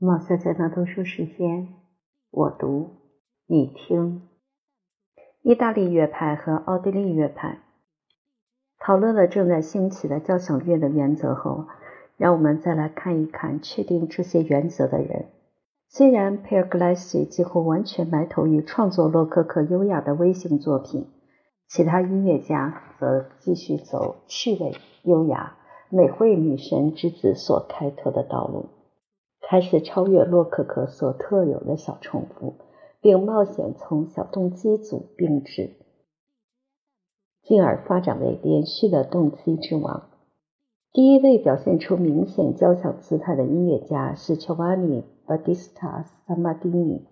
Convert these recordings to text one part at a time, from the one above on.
毛小姐的读书时间，我读，你听。意大利乐派和奥地利乐派讨论了正在兴起的交响乐的原则后，让我们再来看一看确定这些原则的人。虽然佩尔格莱西几乎完全埋头于创作洛可可优雅的微型作品，其他音乐家则继续走趣味、优雅、美惠女神之子所开拓的道路。开始超越洛可可所特有的小重复，并冒险从小动机组并置，进而发展为连续的动机之王。第一位表现出明显交响姿态的音乐家是乔瓦尼·巴蒂斯塔·萨马丁尼，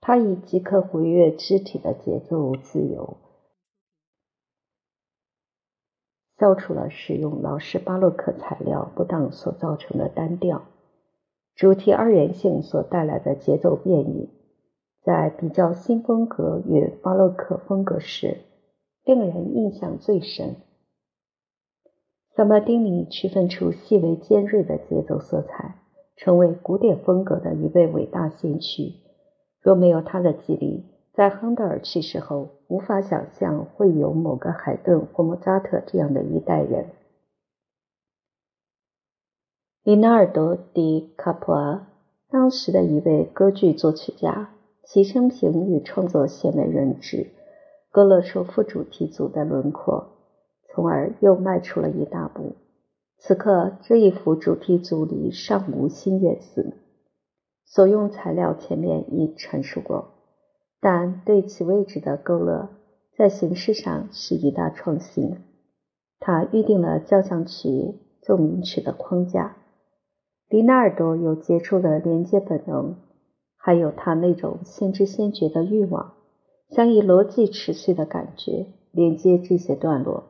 他以即刻活跃肢体的节奏自由，消除了使用老式巴洛克材料不当所造成的单调。主题二元性所带来的节奏变异，在比较新风格与巴洛克风格时，令人印象最深。萨马丁尼区分出细微尖锐的节奏色彩，成为古典风格的一位伟大先驱。若没有他的激励，在亨德尔去世后，无法想象会有某个海顿或莫扎特这样的一代人。里纳尔多·迪卡普尔，当时的一位歌剧作曲家，其生平与创作鲜为人知。勾勒出副主题组的轮廓，从而又迈出了一大步。此刻，这一幅主题组里尚无新乐词，所用材料前面已陈述过，但对其位置的勾勒，在形式上是一大创新。他预定了交响曲奏鸣曲的框架。里纳尔多有杰出的连接本能，还有他那种先知先觉的欲望，想以逻辑持续的感觉连接这些段落。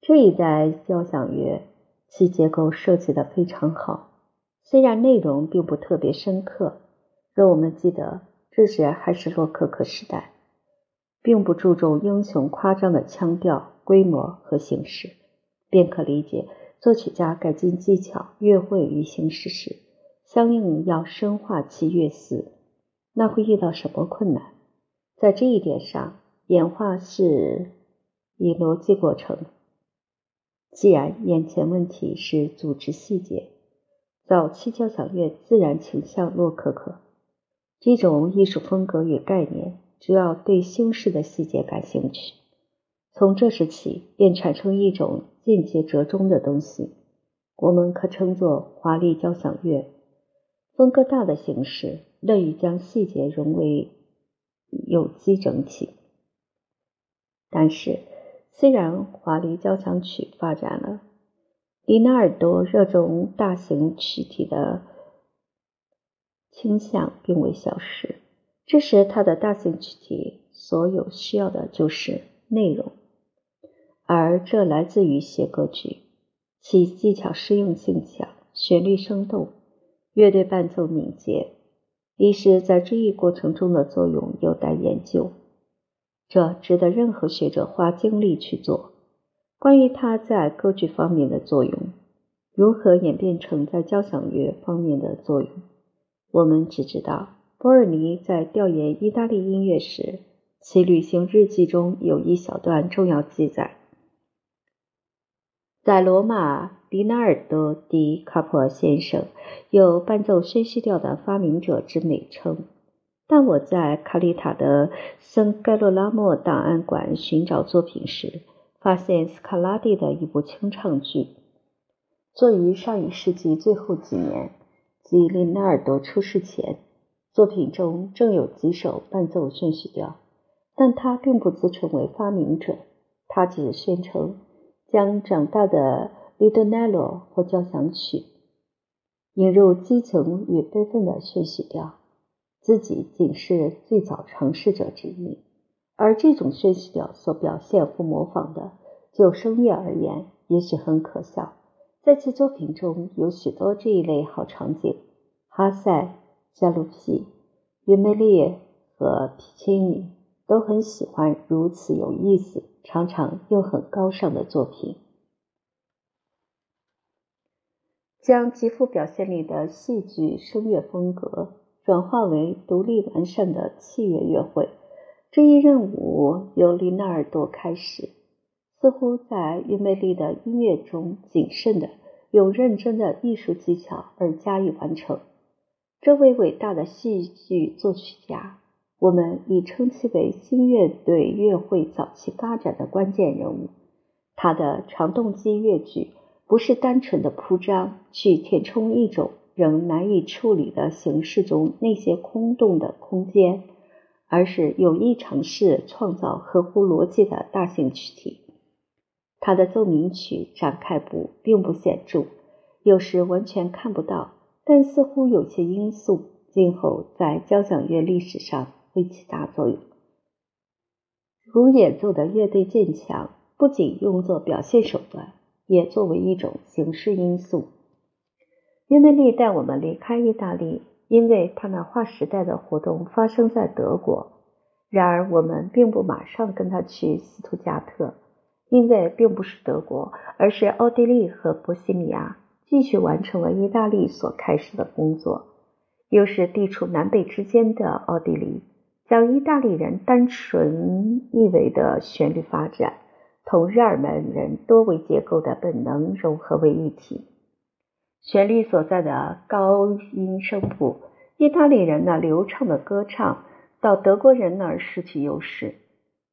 这一代交响乐其结构设计的非常好，虽然内容并不特别深刻。若我们记得这时还是洛可可时代，并不注重英雄夸张的腔调、规模和形式，便可理解。作曲家改进技巧、乐会与形式时，相应要深化其乐思，那会遇到什么困难？在这一点上，演化是以逻辑过程。既然眼前问题是组织细节，早期交响乐自然倾向洛可可这种艺术风格与概念，主要对修饰的细节感兴趣。从这时起，便产生一种间接折中的东西，我们可称作华丽交响乐。风格大的形式乐于将细节融为有机整体。但是，虽然华丽交响曲发展了，里纳尔多热衷大型曲体的倾向并未消失。这时，他的大型曲体所有需要的就是内容。而这来自于写歌剧，其技巧适用性强，旋律生动，乐队伴奏敏捷。历史在这一过程中的作用有待研究，这值得任何学者花精力去做。关于它在歌剧方面的作用，如何演变成在交响乐方面的作用，我们只知道波尔尼在调研意大利音乐时，其旅行日记中有一小段重要记载。在罗马，迪纳尔多·迪卡普尔先生有伴奏宣叙调的发明者之美称。但我在卡里塔的圣盖洛拉莫档案馆寻找作品时，发现斯卡拉蒂的一部清唱剧，作于上一世纪最后几年，即里纳尔多出世前。作品中正有几首伴奏宣叙调，但他并不自称为发明者，他只宣称。将长大的《Lidonello》或交响曲引入激情与悲愤的宣叙调，自己仅是最早尝试者之一。而这种宣叙调所表现或模仿的，就声乐而言，也许很可笑。在其作品中有许多这一类好场景，哈塞、加鲁皮、约梅利和皮切尼都很喜欢如此有意思。常常又很高尚的作品。将极富表现力的戏剧声乐风格转化为独立完善的器乐乐会。这一任务由里纳尔多开始，似乎在约梅利的音乐中谨慎的、用认真的艺术技巧而加以完成。这位伟大的戏剧作曲家，我们已称其为新乐队乐会早期发展的关键人物。他的长动机乐句不是单纯的铺张，去填充一种仍难以处理的形式中那些空洞的空间。而是有意尝试创造合乎逻辑的大型曲体。他的奏鸣曲展开部并不显著，有时完全看不到，但似乎有些因素今后在交响乐历史上会起大作用。如演奏的乐队渐强，不仅用作表现手段，也作为一种形式因素。约梅利带我们离开意大利。因为他那划时代的活动发生在德国，然而我们并不马上跟他去斯图加特，因为并不是德国，而是奥地利和波西米亚继续完成了意大利所开始的工作，又是地处南北之间的奥地利，将意大利人单纯意味的旋律发展同日耳曼人多维结构的本能融合为一体。旋律所在的高音声部，意大利人那流畅的歌唱，到德国人那儿失去优势。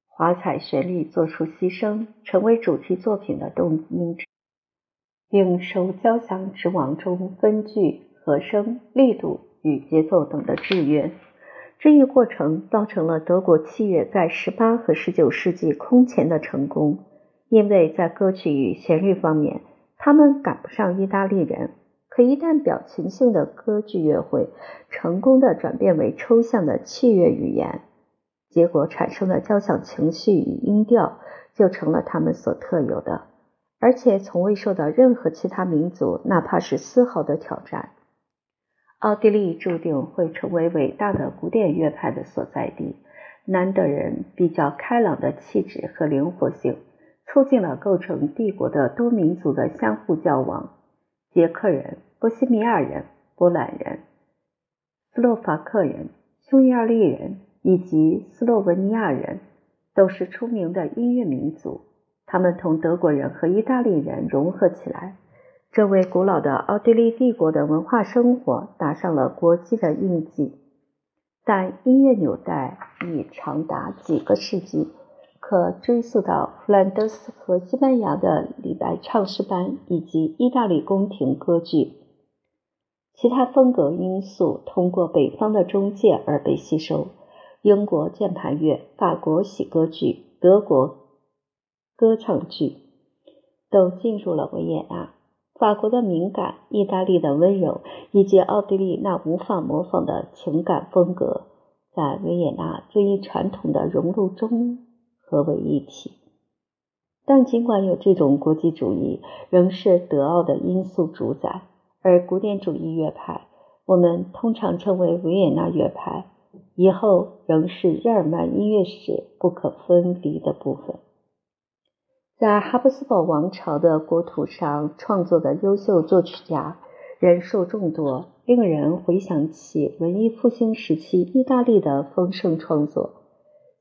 华彩旋律做出牺牲，成为主题作品的动因，并受交响之王中分句、和声、力度与节奏等的制约。这一过程造成了德国器乐在十八和十九世纪空前的成功，因为在歌曲与旋律方面。他们赶不上意大利人，可一旦表情性的歌剧乐会成功的转变为抽象的器乐语言，结果产生的交响情绪与音调就成了他们所特有的，而且从未受到任何其他民族哪怕是丝毫的挑战。奥地利注定会成为伟大的古典乐派的所在地。南德人比较开朗的气质和灵活性。促进了构成帝国的多民族的相互交往。捷克人、波西米亚人、波兰人、斯洛伐克人、匈牙利人以及斯洛文尼亚人都是出名的音乐民族。他们同德国人和意大利人融合起来，这为古老的奥地利帝国的文化生活打上了国际的印记。但音乐纽带已长达几个世纪。可追溯到弗兰德斯和西班牙的李白唱诗班，以及意大利宫廷歌剧。其他风格因素通过北方的中介而被吸收。英国键盘乐、法国喜歌剧、德国歌唱剧都进入了维也纳。法国的敏感、意大利的温柔，以及奥地利那无法模仿的情感风格，在维也纳这一传统的融入中。合为一体，但尽管有这种国际主义，仍是德奥的因素主宰。而古典主义乐派，我们通常称为维也纳乐派，以后仍是日耳曼音乐史不可分离的部分。在哈布斯堡王朝的国土上创作的优秀作曲家人数众多，令人回想起文艺复兴时期意大利的丰盛创作。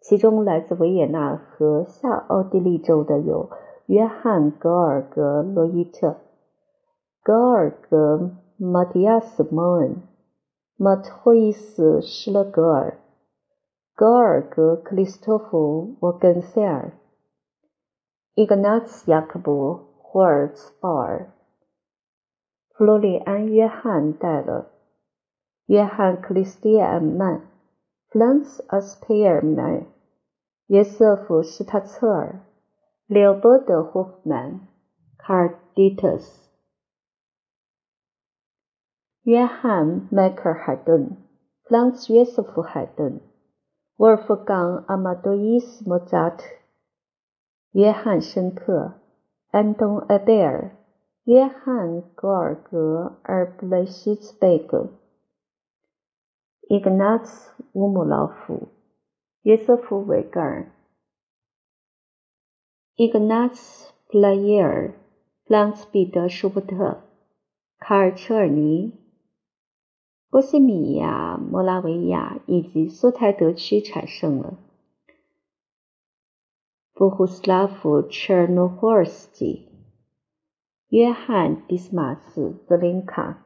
其中来自维也纳和下奥地利州的有约翰·格尔格罗伊特、格尔格马蒂亚斯·莫恩、马托伊斯·施勒格尔、格尔格克里斯托弗·沃根塞尔、伊格纳茨·雅克布·霍尔茨鲍尔、弗洛里安·约翰·戴勒、约翰·克里斯蒂安·曼、弗兰茨·阿斯佩尔曼。约瑟夫·施塔策尔、利奥波德·霍夫曼、卡尔迪特斯、约翰·迈克尔·海顿、弗朗茨·约瑟夫·海顿、沃尔夫冈·阿马多伊斯·莫扎特、约翰·申克、安东·埃贝尔、约翰·戈尔格尔布雷希茨贝格、伊格纳茨·乌姆劳夫。约瑟夫·维格尔、伊格纳茨·普拉耶尔、弗朗茨·彼得·舒伯特、卡尔车尔尼、波西米亚、摩拉维亚以及苏台德区产生了。布胡斯拉夫·切尔诺霍尔斯基、约翰·迪斯马斯·泽林卡、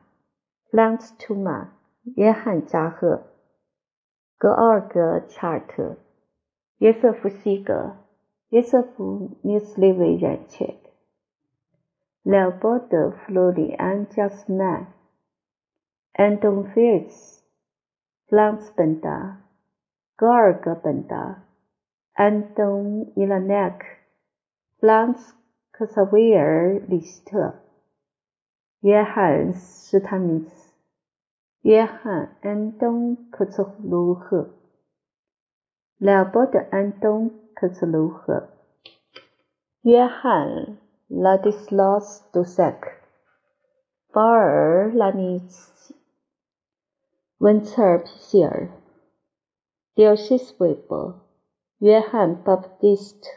弗朗茨·图马、约翰·加赫、格奥尔格·查尔特、约瑟夫·西格、约瑟夫·涅约翰巴布迪斯特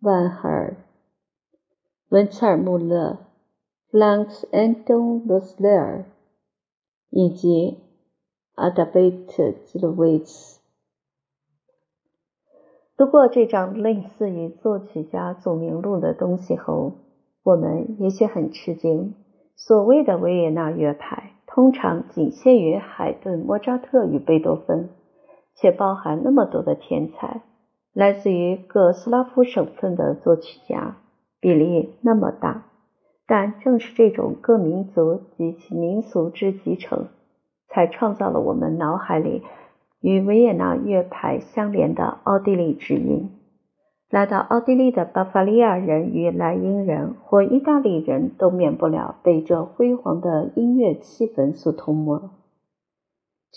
万赫尔文切尔穆勒 lance and don Loslier 以及阿达贝特基鲁维茨读过这张类似于作曲家总名录的东西后我们也许很吃惊所谓的维也纳乐派通常仅限于海顿莫扎特与贝多芬。且包含那么多的天才，来自于各斯拉夫省份的作曲家，比例那么大。但正是这种各民族及其民俗之集成，才创造了我们脑海里与维也纳乐派相连的奥地利之音。来到奥地利的巴伐利亚人与莱茵人或意大利人都免不了被这辉煌的音乐气氛所吞没。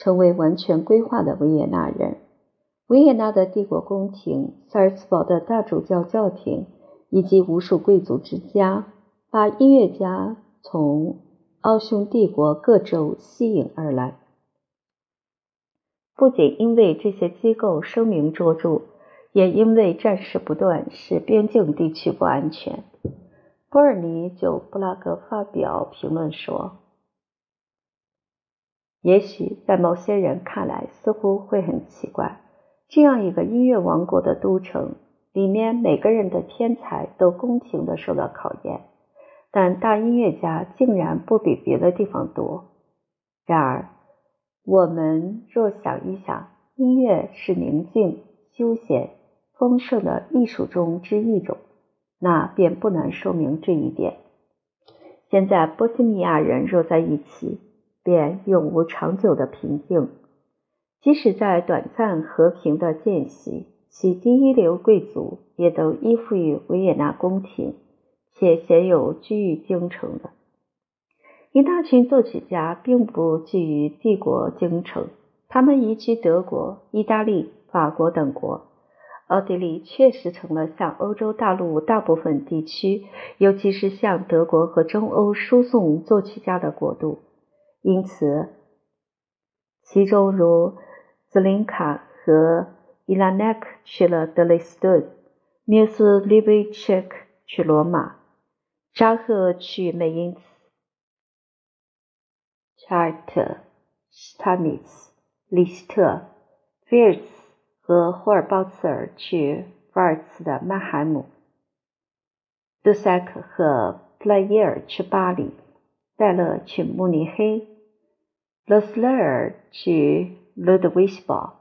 成为完全规划的维也纳人，维也纳的帝国宫廷、萨尔茨堡的大主教教廷以及无数贵族之家，把音乐家从奥匈帝国各州吸引而来。不仅因为这些机构声名卓著，也因为战事不断，使边境地区不安全。波尔尼就布拉格发表评论说。也许在某些人看来，似乎会很奇怪：这样一个音乐王国的都城，里面每个人的天才都公平的受到考验，但大音乐家竟然不比别的地方多。然而，我们若想一想，音乐是宁静、休闲、丰盛的艺术中之一种，那便不难说明这一点。现在，波西米亚人若在一起。便永无长久的平静。即使在短暂和平的间隙，其第一流贵族也都依附于维也纳宫廷，且鲜有居于京城的。一大群作曲家并不居于帝国京城，他们移居德国、意大利、法国等国。奥地利确实成了向欧洲大陆大部分地区，尤其是向德国和中欧输送作曲家的国度。因此，其中如兹林卡和伊拉奈克去了德累斯顿，缪斯利维切克去罗马，扎赫去美因茨，查特、施塔米茨、李希特、菲尔茨和霍尔鲍茨尔去瓦尔茨的曼海姆，杜塞克和普莱耶尔去巴黎。戴勒去慕尼黑，勒斯勒尔去卢德维希堡，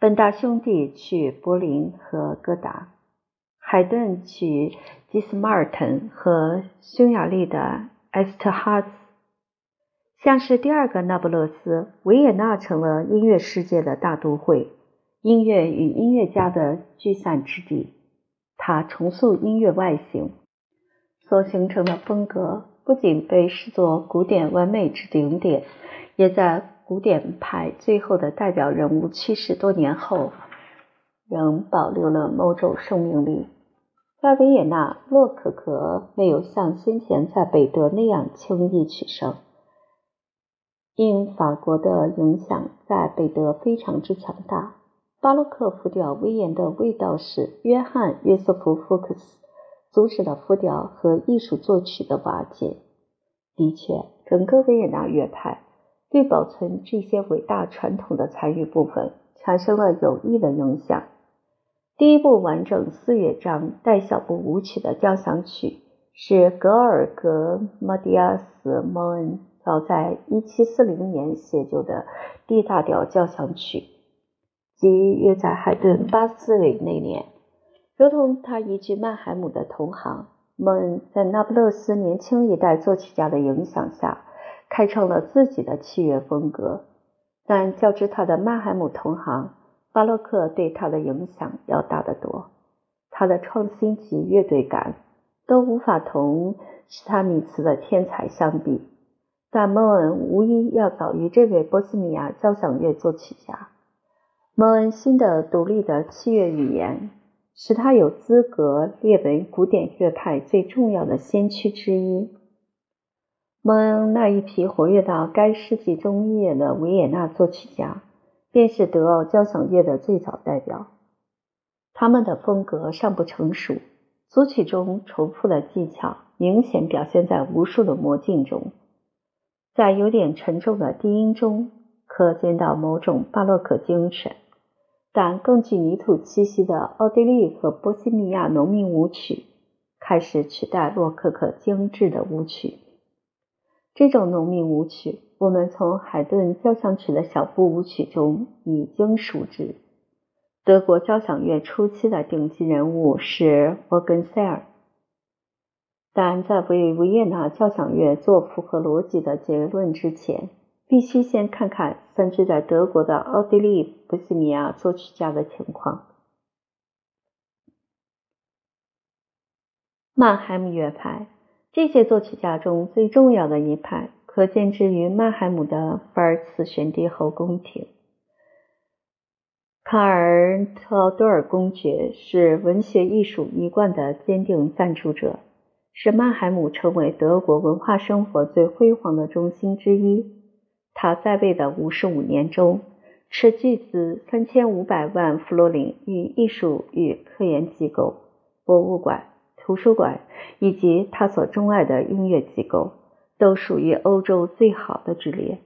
本大兄弟去柏林和哥达，海顿去基斯马尔滕和匈牙利的埃斯特哈兹。像是第二个那不勒斯，维也纳成了音乐世界的大都会，音乐与音乐家的聚散之地。它重塑音乐外形所形成的风格。不仅被视作古典完美之顶点，也在古典派最后的代表人物去世多年后，仍保留了某种生命力。在维也纳，洛可可没有像先前在北德那样轻易取胜，因法国的影响在北德非常之强大。巴洛克复调威严的味道是约翰·约瑟夫·福克斯。阻止了复调和艺术作曲的瓦解。的确，整个维也纳乐派对保存这些伟大传统的残余部分产生了有益的影响。第一部完整四乐章带小步舞曲的交响曲是格尔格·马蒂亚斯·莫恩早在1740年写就的 D 大调交响曲，即约在海顿八四岁那年。如同他移居曼海姆的同行，莫恩在那不勒斯年轻一代作曲家的影响下，开创了自己的器乐风格。但较之他的曼海姆同行，巴洛克对他的影响要大得多。他的创新及乐队感都无法同施塔米茨的天才相比，但蒙恩无疑要早于这位波斯尼亚交响乐作曲家。蒙恩新的独立的器乐语言。使他有资格列为古典乐派最重要的先驱之一。蒙恩那一批活跃到该世纪中叶的维也纳作曲家，便是德奥交响乐的最早代表。他们的风格尚不成熟，组曲中重复的技巧明显表现在无数的魔镜中。在有点沉重的低音中，可见到某种巴洛克精神。但更具泥土气息的奥地利和波西米亚农民舞曲开始取代洛可可精致的舞曲。这种农民舞曲，我们从海顿交响曲的小步舞曲中已经熟知。德国交响乐初期的顶级人物是沃根塞尔，但在为维也纳交响乐做符合逻辑的结论之前。必须先看看散居在德国的奥地利波西米亚作曲家的情况。曼海姆乐派，这些作曲家中最重要的一派，可见之于曼海姆的法尔茨选帝后宫廷。卡尔特奥多尔公爵是文学艺术一贯的坚定赞助者，使曼海姆成为德国文化生活最辉煌的中心之一。他在位的五十五年中，斥巨资三千五百万弗罗林与艺术与科研机构、博物馆、图书馆以及他所钟爱的音乐机构，都属于欧洲最好的之列。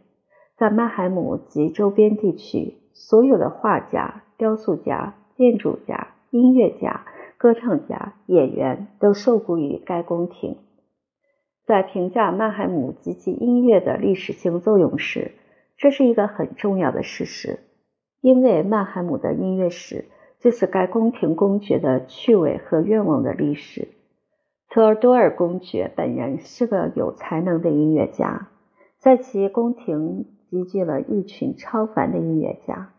在曼海姆及周边地区，所有的画家、雕塑家、建筑家、音乐家、歌唱家、演员都受雇于该宫廷。在评价曼海姆及其音乐的历史性作用时，这是一个很重要的事实，因为曼海姆的音乐史这是该宫廷公爵的趣味和愿望的历史。特尔多尔公爵本人是个有才能的音乐家，在其宫廷集聚了一群超凡的音乐家，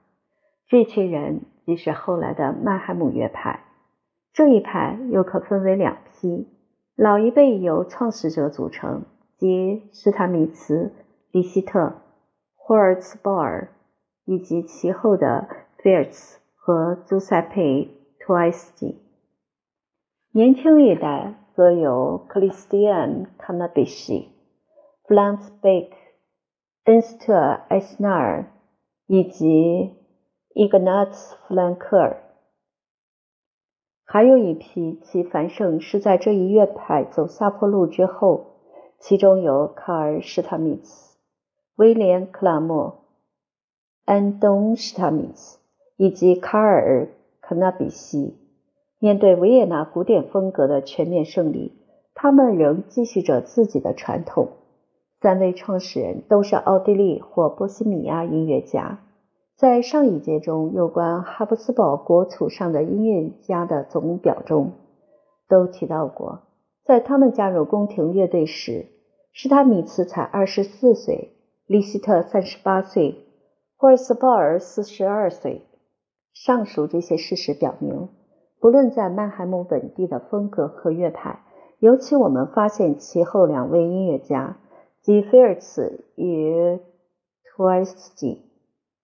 这群人即是后来的曼海姆乐派。这一派又可分为两批。老一辈由创始者组成，即施塔米茨、利希特、霍尔茨鲍尔，以及其后的菲尔茨和朱塞佩·托埃斯基。年轻一代则有克里斯蒂安·卡纳比西、弗朗茨·贝克、恩斯特·埃斯纳尔以及伊格纳茨·弗兰克尔。还有一批，其繁盛是在这一乐派走下坡路之后，其中有卡尔·施塔米茨、威廉·克拉默、安东·施塔米茨以及卡尔·肯纳比西。面对维也纳古典风格的全面胜利，他们仍继续着自己的传统。三位创始人都是奥地利或波西米亚音乐家。在上一节中有关哈布斯堡国土上的音乐家的总表中，都提到过，在他们加入宫廷乐队时，施塔米茨才二十四岁，利希特三十八岁，霍尔斯鲍尔四十二岁。上述这些事实表明，不论在曼海姆本地的风格和乐派，尤其我们发现其后两位音乐家，即菲尔茨与托埃斯基。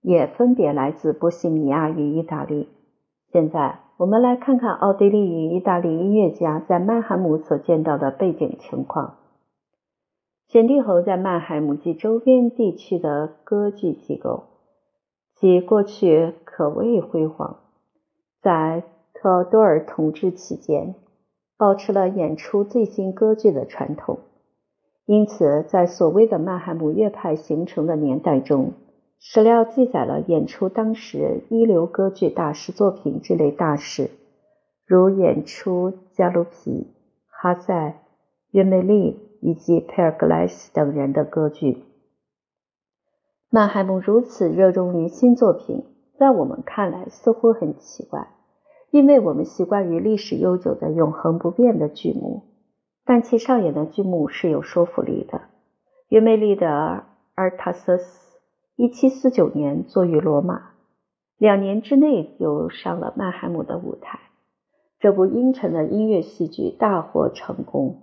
也分别来自波西米亚与意大利。现在，我们来看看奥地利与意大利音乐家在曼海姆所见到的背景情况。选帝侯在曼海姆及周边地区的歌剧机构，其过去可谓辉煌。在特奥多尔统治期间，保持了演出最新歌剧的传统。因此，在所谓的曼海姆乐派形成的年代中，史料记载了演出当时一流歌剧大师作品这类大事，如演出加鲁皮、哈塞、约梅利以及佩尔格莱斯等人的歌剧。曼海姆如此热衷于新作品，在我们看来似乎很奇怪，因为我们习惯于历史悠久的永恒不变的剧目。但其上演的剧目是有说服力的。约梅利的《阿尔塔瑟斯》1749年作于罗马，两年之内就上了曼海姆的舞台。这部阴沉的音乐戏剧大获成功，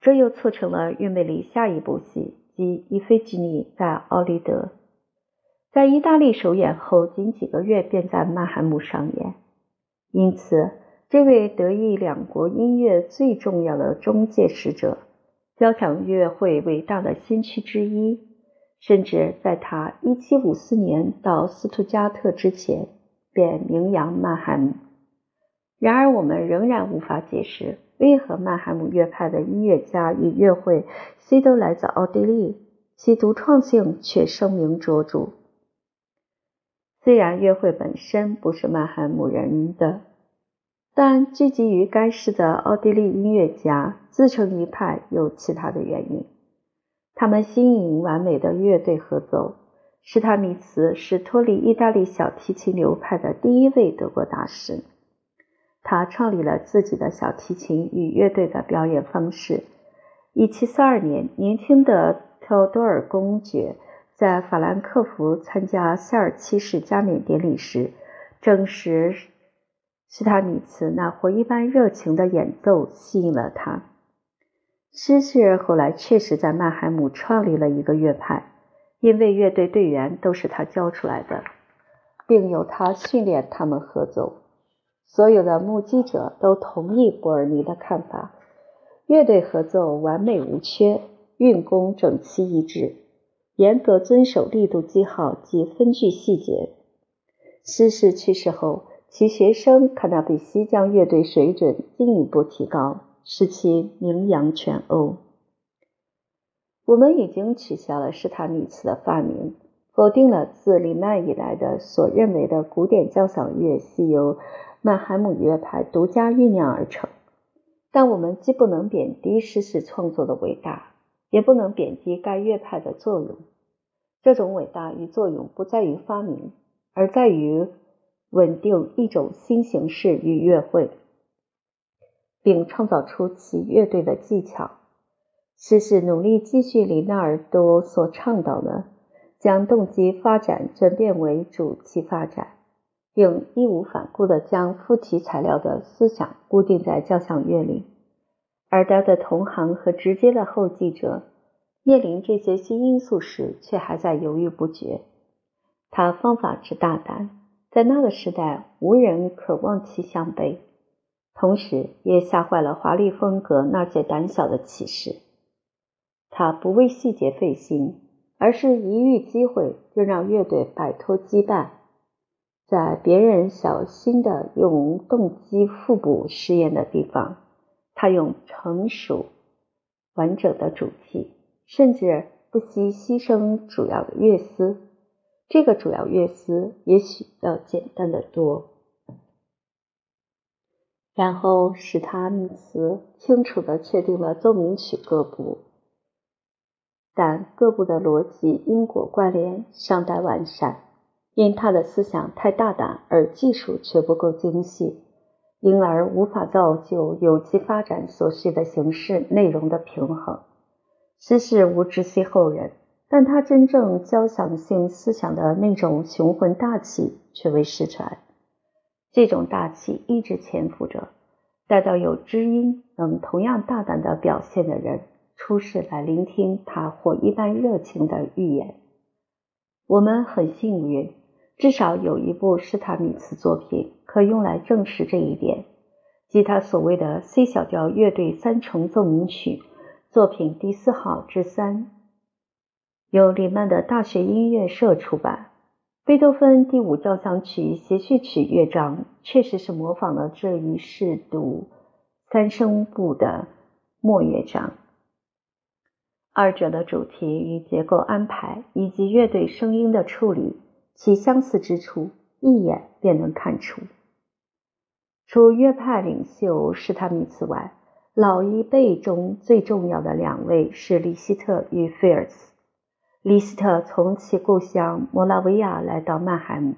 这又促成了约梅利下一部戏及《伊菲吉尼》在奥利德，在意大利首演后仅几个月便在曼海姆上演，因此。这位德意两国音乐最重要的中介使者，交响乐会伟大的先驱之一，甚至在他1754年到斯图加特之前便名扬曼海姆。然而，我们仍然无法解释为何曼海姆乐派的音乐家与乐会虽都来自奥地利，其独创性却声名卓著。虽然乐会本身不是曼海姆人的。但聚集于该市的奥地利音乐家自成一派，有其他的原因。他们新颖完美的乐队合奏。施塔米茨是脱离意大利小提琴流派的第一位德国大师。他创立了自己的小提琴与乐队的表演方式。1742年，年轻的特多尔公爵在法兰克福参加塞尔七世加冕典礼时，证实。施塔米茨那活一般热情的演奏吸引了他。施氏后来确实在曼海姆创立了一个乐派，因为乐队队员都是他教出来的，并由他训练他们合奏。所有的目击者都同意博尔尼的看法：乐队合奏完美无缺，运功整齐一致，严格遵守力度记号及分句细节。施氏去世后。其学生卡纳比西将乐队水准进一步提高，使其名扬全欧。我们已经取消了施塔米茨的发明，否定了自里曼以来的所认为的古典交响乐系由曼海姆乐派独家酝酿而成。但我们既不能贬低施氏创作的伟大，也不能贬低该乐派的作用。这种伟大与作用不在于发明，而在于。稳定一种新形式与乐会，并创造出其乐队的技巧。诗是努力继续里纳尔多所倡导的，将动机发展转变为主题发展，并义无反顾地将附体材料的思想固定在交响乐里。而他的同行和直接的后继者面临这些新因素时，却还在犹豫不决。他方法之大胆。在那个时代，无人可望其项背，同时也吓坏了华丽风格那些胆小的骑士。他不为细节费心，而是一遇机会就让乐队摆脱羁绊。在别人小心的用动机复补试验的地方，他用成熟完整的主题，甚至不惜牺牲主要的乐思。这个主要乐思也许要简单的多。然后史塔米茨清楚的确定了奏鸣曲各部，但各部的逻辑因果关联尚待完善，因他的思想太大胆，而技术却不够精细，因而无法造就有机发展所需的形式内容的平衡。虽是无知悉后人。但他真正交响性思想的那种雄浑大气却未失传，这种大气一直潜伏着，待到有知音能同样大胆的表现的人出世来聆听他火一般热情的预言。我们很幸运，至少有一部施塔米茨作品可用来证实这一点，即他所谓的 C 小调乐队三重奏鸣曲作品第四号之三。由里曼的大学音乐社出版。贝多芬第五交响曲协序曲乐章确实是模仿了这一试读三声部的末乐章，二者的主题与结构安排以及乐队声音的处理，其相似之处一眼便能看出。除约派领袖施塔米茨外，老一辈中最重要的两位是李希特与菲尔茨。李希特从其故乡摩拉维亚来到曼海姆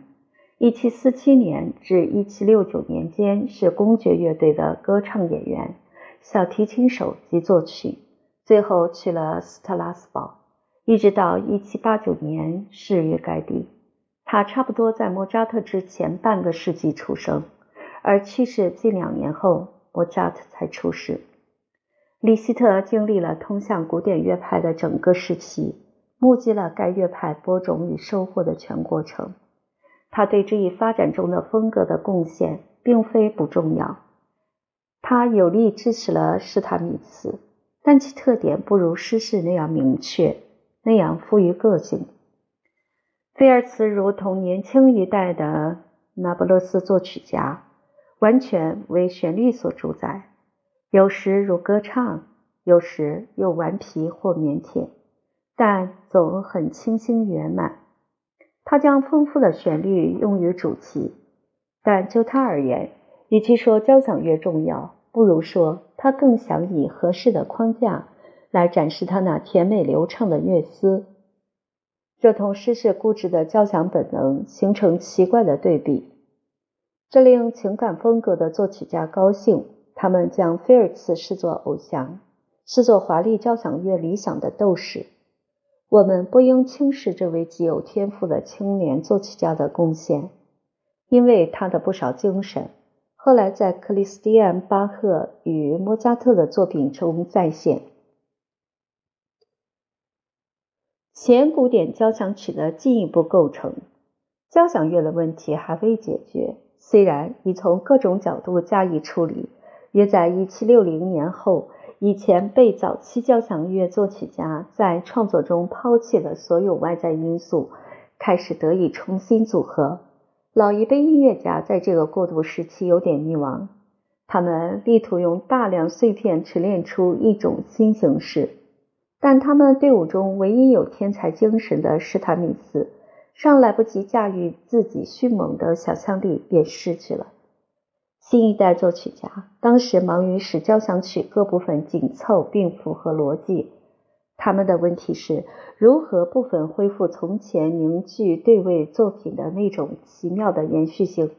，1747年至1769年间是公爵乐队的歌唱演员、小提琴手及作曲。最后去了斯特拉斯堡，一直到一七八九年逝于该地。他差不多在莫扎特之前半个世纪出生，而去世近两年后，莫扎特才出世。李希特经历了通向古典乐派的整个时期，目击了该乐派播种与收获的全过程。他对这一发展中的风格的贡献并非不重要，他有力支持了施塔米茨。但其特点不如诗士那样明确，那样富于个性。菲尔茨如同年轻一代的那不勒斯作曲家，完全为旋律所主宰，有时如歌唱，有时又顽皮或腼腆，但总很清新圆满。他将丰富的旋律用于主题，但就他而言，与其说交响乐重要。不如说，他更想以合适的框架来展示他那甜美流畅的乐思，这同失血固执的交响本能形成奇怪的对比。这令情感风格的作曲家高兴，他们将菲尔茨视作偶像，视作华丽交响乐理想的斗士。我们不应轻视这位极有天赋的青年作曲家的贡献，因为他的不少精神。后来在克里斯蒂安·巴赫与莫扎特的作品中再现。前古典交响曲的进一步构成，交响乐的问题还未解决，虽然已从各种角度加以处理。约在1760年后，以前被早期交响乐作曲家在创作中抛弃的所有外在因素，开始得以重新组合。老一辈音乐家在这个过渡时期有点迷茫，他们力图用大量碎片锤炼出一种新形式，但他们队伍中唯一有天才精神的施塔米斯尚来不及驾驭自己迅猛的想象力，便失去了。新一代作曲家当时忙于使交响曲各部分紧凑并符合逻辑。他们的问题是如何部分恢复从前凝聚对位作品的那种奇妙的延续性，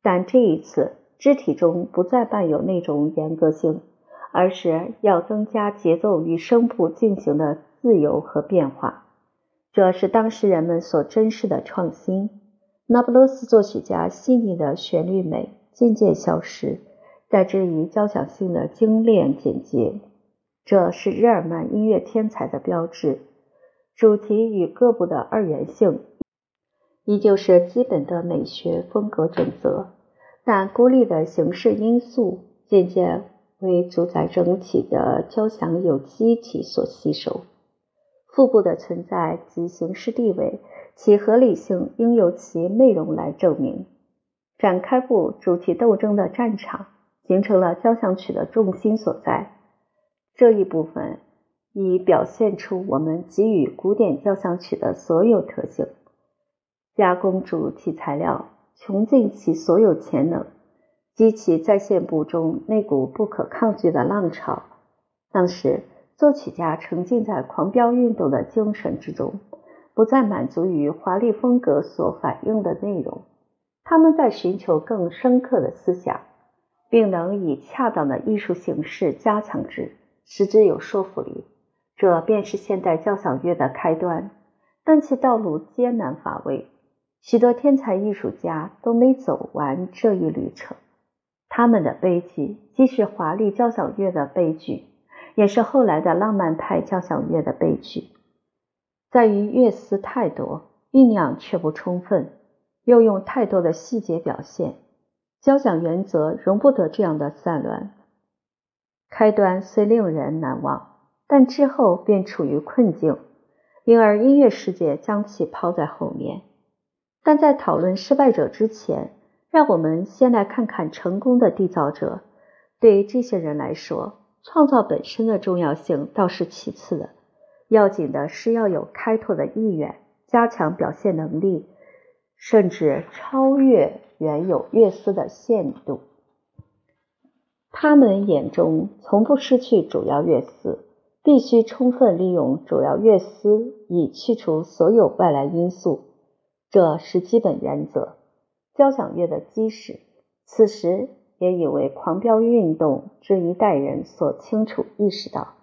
但这一次肢体中不再伴有那种严格性，而是要增加节奏与声部进行的自由和变化。这是当时人们所珍视的创新。那不勒斯作曲家细腻的旋律美渐渐消失，代之于交响性的精炼简洁。这是日耳曼音乐天才的标志。主题与各部的二元性依旧是基本的美学风格准则，但孤立的形式因素渐渐为主宰整体的交响有机体所吸收。副部的存在及形式地位，其合理性应由其内容来证明。展开部主题斗争的战场，形成了交响曲的重心所在。这一部分已表现出我们给予古典交响曲的所有特性，加工主题材料，穷尽其所有潜能，激起在线部中那股不可抗拒的浪潮。当时，作曲家沉浸在狂飙运动的精神之中，不再满足于华丽风格所反映的内容，他们在寻求更深刻的思想，并能以恰当的艺术形式加强之。使之有说服力，这便是现代交响乐的开端。但其道路艰难乏味，许多天才艺术家都没走完这一旅程。他们的悲剧既是华丽交响乐的悲剧，也是后来的浪漫派交响乐的悲剧，在于乐思太多，酝酿却不充分，又用太多的细节表现。交响原则容不得这样的散乱。开端虽令人难忘，但之后便处于困境，因而音乐世界将其抛在后面。但在讨论失败者之前，让我们先来看看成功的缔造者。对这些人来说，创造本身的重要性倒是其次的，要紧的是要有开拓的意愿，加强表现能力，甚至超越原有乐思的限度。他们眼中从不失去主要乐思，必须充分利用主要乐思，以去除所有外来因素，这是基本原则，交响乐的基石。此时也已为狂飙运动这一代人所清楚意识到。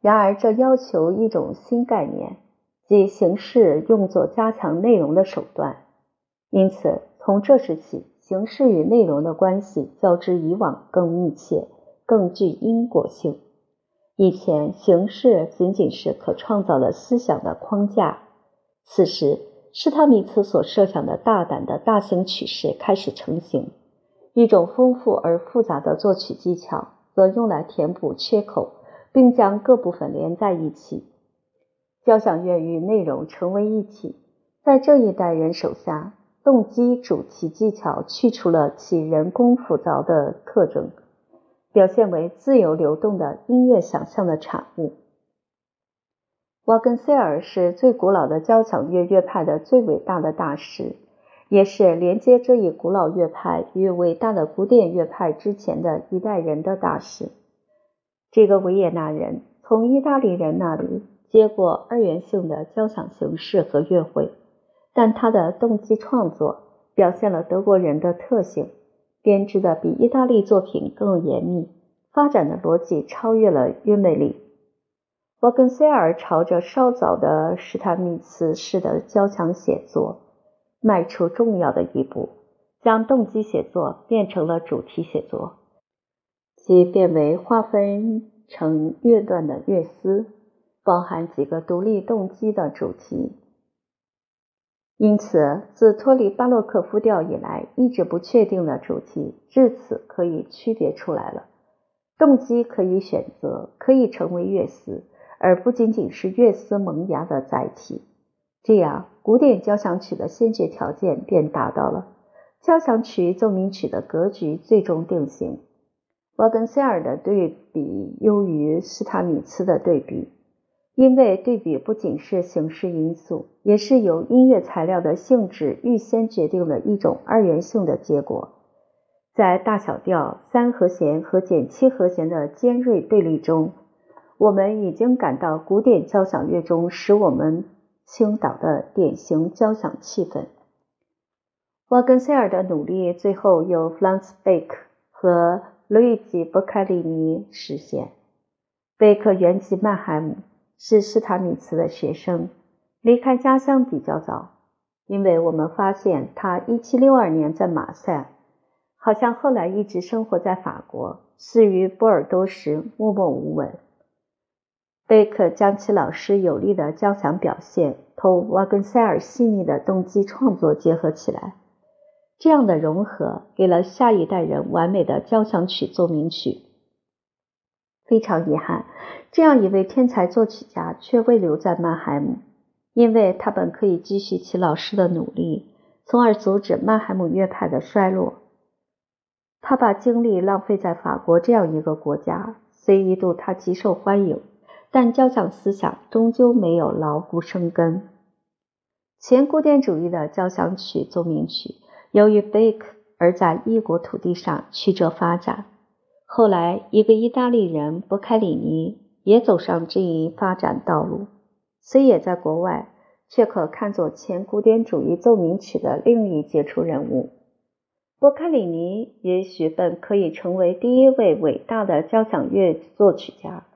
然而，这要求一种新概念，即形式用作加强内容的手段。因此，从这时起。形式与内容的关系较之以往更密切，更具因果性。以前，形式仅仅是可创造的思想的框架。此时，施塔米茨所设想的大胆的大型曲式开始成型，一种丰富而复杂的作曲技巧则用来填补缺口，并将各部分连在一起。交响乐与内容成为一体，在这一代人手下。动机主题技巧去除了其人工复杂的特征，表现为自由流动的音乐想象的产物。瓦根塞尔是最古老的交响乐乐派的最伟大的大师，也是连接这一古老乐派与伟大的古典乐派之前的一代人的大师。这个维也纳人从意大利人那里接过二元性的交响形式和乐会。但他的动机创作表现了德国人的特性，编织的比意大利作品更严密，发展的逻辑超越了约美里。瓦根塞尔朝着稍早的施塔米茨式的交响写作迈出重要的一步，将动机写作变成了主题写作，即变为划分成乐段的乐思，包含几个独立动机的主题。因此，自脱离巴洛克复调以来，一直不确定的主题至此可以区别出来了。动机可以选择，可以成为乐思，而不仅仅是乐思萌芽的载体。这样，古典交响曲的先决条件便达到了。交响曲奏鸣曲的格局最终定型。瓦根塞尔的对比优于斯塔米茨的对比。因为对比不仅是形式因素，也是由音乐材料的性质预先决定了一种二元性的结果。在大小调三和弦和减七和弦的尖锐对立中，我们已经感到古典交响乐中使我们倾倒的典型交响气氛。瓦根塞尔的努力最后由弗朗茨·贝克和路易吉·波卡里尼实现。贝克原籍曼海姆。是施塔米茨的学生，离开家乡比较早，因为我们发现他1762年在马赛，好像后来一直生活在法国，死于波尔多时默默无闻。贝克将其老师有力的交响表现同瓦根塞尔细腻的动机创作结合起来，这样的融合给了下一代人完美的交响曲奏鸣曲。非常遗憾，这样一位天才作曲家却未留在曼海姆，因为他本可以继续其老师的努力，从而阻止曼海姆乐派的衰落。他把精力浪费在法国这样一个国家，虽一度他极受欢迎，但交响思想终究没有牢固生根。前古典主义的交响曲奏鸣曲，由于贝克而在异国土地上曲折发展。后来，一个意大利人博凯里尼也走上这一发展道路，虽也在国外，却可看作前古典主义奏鸣曲的另一杰出人物。博凯里尼也许本可以成为第一位伟大的交响乐作曲家，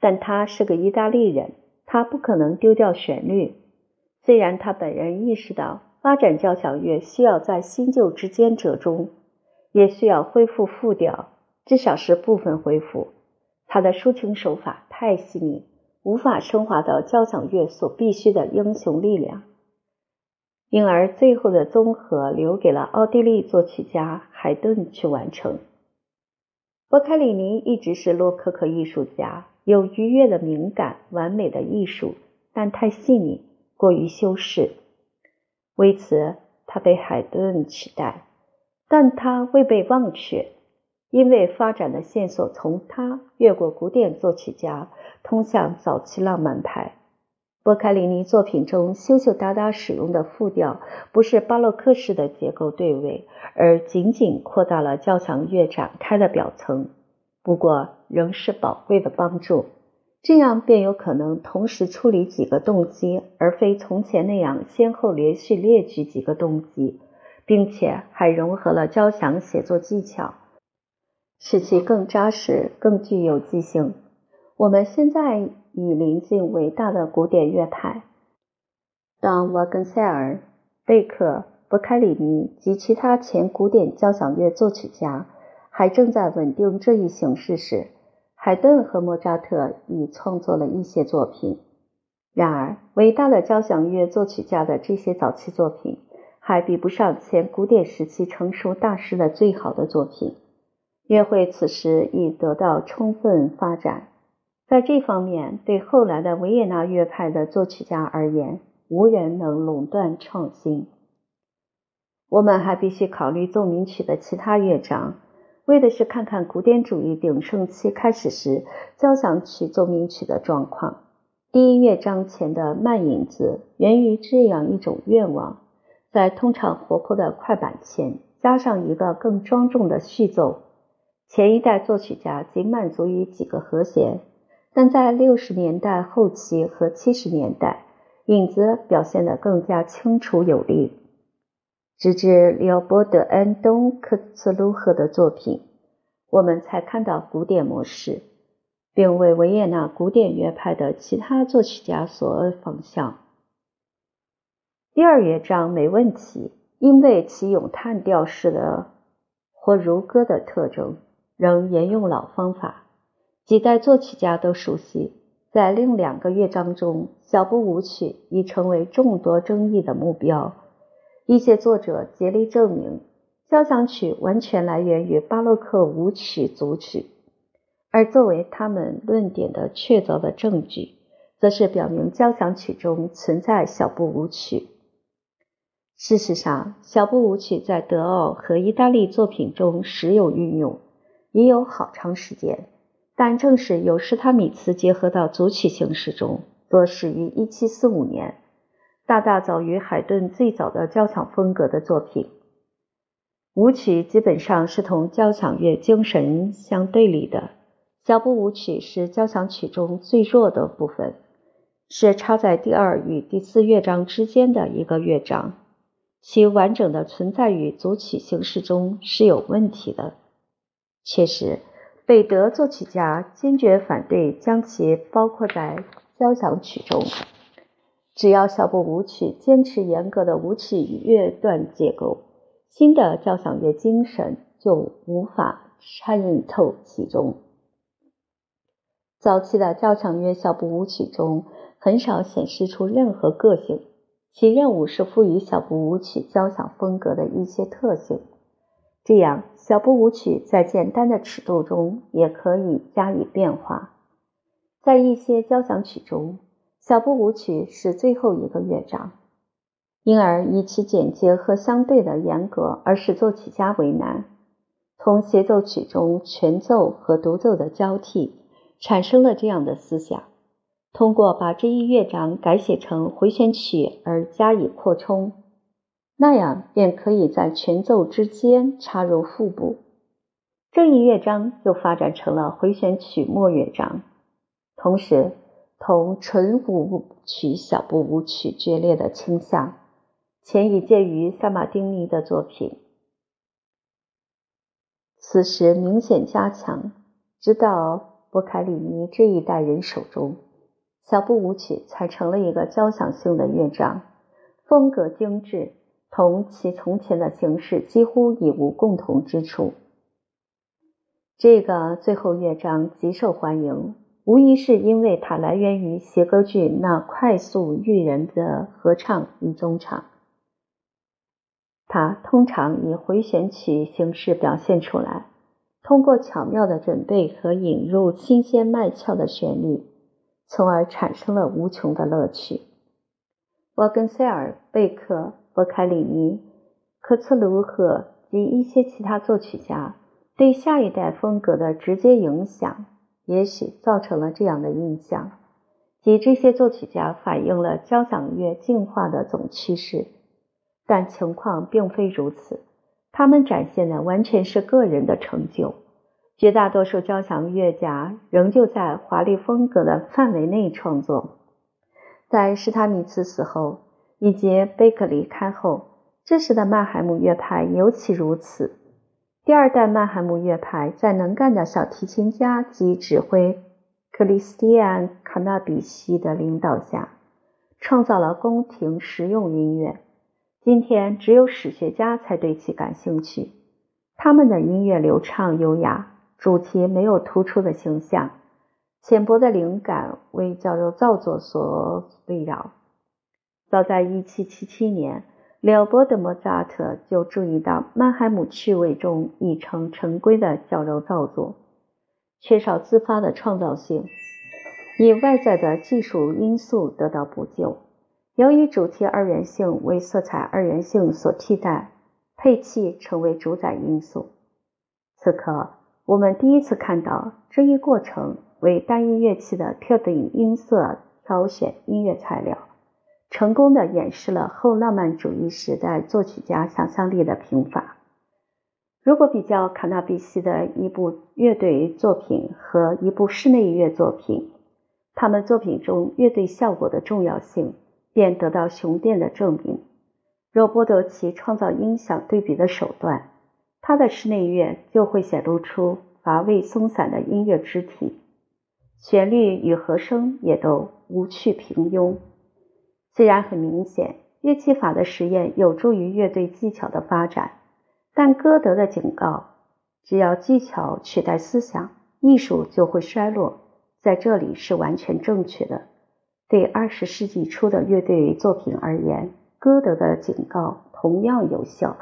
但他是个意大利人，他不可能丢掉旋律。虽然他本人意识到发展交响乐需要在新旧之间折中，也需要恢复复调。至少是部分恢复。他的抒情手法太细腻，无法升华到交响乐所必须的英雄力量，因而最后的综合留给了奥地利作曲家海顿去完成。波凯里尼一直是洛可可艺术家，有愉悦的敏感、完美的艺术，但太细腻，过于修饰，为此他被海顿取代，但他未被忘却。因为发展的线索从他越过古典作曲家，通向早期浪漫派。波卡里尼作品中羞羞答答使用的复调，不是巴洛克式的结构对位，而仅仅扩大了交响乐展开的表层。不过，仍是宝贵的帮助。这样便有可能同时处理几个动机，而非从前那样先后连续列举几个动机，并且还融合了交响写作技巧，使其更扎实、更具有记性。我们现在已临近伟大的古典乐派。当瓦根塞尔、贝克、伯开里尼及其他前古典交响乐作曲家还正在稳定这一形势时，海顿和莫扎特已创作了一些作品。然而，伟大的交响乐作曲家的这些早期作品还比不上前古典时期成熟大师的最好的作品。乐会此时已得到充分发展。在这方面，对后来的维也纳乐派的作曲家而言，无人能垄断创新。我们还必须考虑奏鸣曲的其他乐章，为的是看看古典主义鼎盛期开始时交响曲奏鸣曲的状况。第一乐章前的慢影子源于这样一种愿望：在通常活泼的快板前加上一个更庄重的序奏。前一代作曲家仅满足于几个和弦。但在六十年代后期和七十年代，影子表现得更加清楚有力。直至利奥波德·安东·科茨卢赫的作品，我们才看到古典模式，并为维也纳古典乐派的其他作曲家所仿效。第二乐章没问题，因为其咏叹调式的或如歌的特征，仍沿用老方法。几代作曲家都熟悉，在另两个乐章中，小步舞曲已成为众多争议的目标。一些作者竭力证明，交响曲完全来源于巴洛克舞曲组曲，而作为他们论点的确凿的证据，则是表明交响曲中存在小步舞曲。事实上，小步舞曲在德奥和意大利作品中时有运用，已有好长时间。但正是由施塔米茨结合到组曲形式中，则始于1745年，大大早于海顿最早的交响风格的作品。舞曲基本上是同交响乐精神相对立的。小步舞曲是交响曲中最弱的部分，是插在第二与第四乐章之间的一个乐章，其完整的存在于组曲形式中是有问题的。确实。北德作曲家坚决反对将其包括在交响曲中。只要小步舞曲坚持严格的舞曲乐段结构，新的交响乐精神就无法渗透其中。早期的交响乐小步舞曲中很少显示出任何个性，其任务是赋予小步舞曲交响风格的一些特性。这样，小步舞曲在简单的尺度中也可以加以变化。在一些交响曲中，小步舞曲是最后一个乐章，因而以其简洁和相对的严格而使作曲家为难。从协奏曲中全奏和独奏的交替，产生了这样的思想：通过把这一乐章改写成回旋曲而加以扩充。那样便可以在全奏之间插入副部，这一乐章又发展成了回旋曲末乐章。同时，同纯舞曲小步舞曲决裂的倾向，前已见于萨马丁尼的作品。此时明显加强，直到波凯里尼这一代人手中，小步舞曲才成了一个交响性的乐章，风格精致。同其从前的形式几乎已无共同之处。这个最后乐章极受欢迎，无疑是因为它来源于协歌剧那快速育人的合唱与中场。它通常以回旋曲形式表现出来，通过巧妙的准备和引入新鲜卖俏的旋律，从而产生了无穷的乐趣。沃根塞尔、贝克。波凯里尼、科茨卢赫及一些其他作曲家对下一代风格的直接影响，也许造成了这样的印象，即这些作曲家反映了交响乐进化的总趋势。但情况并非如此，他们展现的完全是个人的成就。绝大多数交响乐家仍旧在华丽风格的范围内创作。在施塔米茨死后，以及贝克离开后，这时的曼海姆乐派尤其如此。第二代曼海姆乐派在能干的小提琴家及指挥克里斯蒂安·卡纳比西的领导下，创造了宫廷实用音乐。今天只有史学家才对其感兴趣。他们的音乐流畅优雅，主题没有突出的形象，浅薄的灵感为矫揉造作所围绕。早在1777年。了波德·莫扎特就注意到曼海姆趣味中已成陈规的矫揉造作，缺少自发的创造性，以外在的技术因素得到补救。由于主题二元性为色彩二元性所替代，配器成为主宰因素。此刻，我们第一次看到这一过程为单一乐器的特定音色挑选音乐材料。成功的演示了后浪漫主义时代作曲家想象力的贫乏。如果比较卡纳比西的一部乐队作品和一部室内乐作品，他们作品中乐队效果的重要性便得到雄辩的证明。若剥夺其创造音响对比的手段，他的室内乐就会显露出乏味松散的音乐肢体，旋律与和声也都无趣平庸。虽然很明显，乐器法的实验有助于乐队技巧的发展，但歌德的警告“只要技巧取代思想，艺术就会衰落”在这里是完全正确的。对二十世纪初的乐队作品而言，歌德的警告同样有效。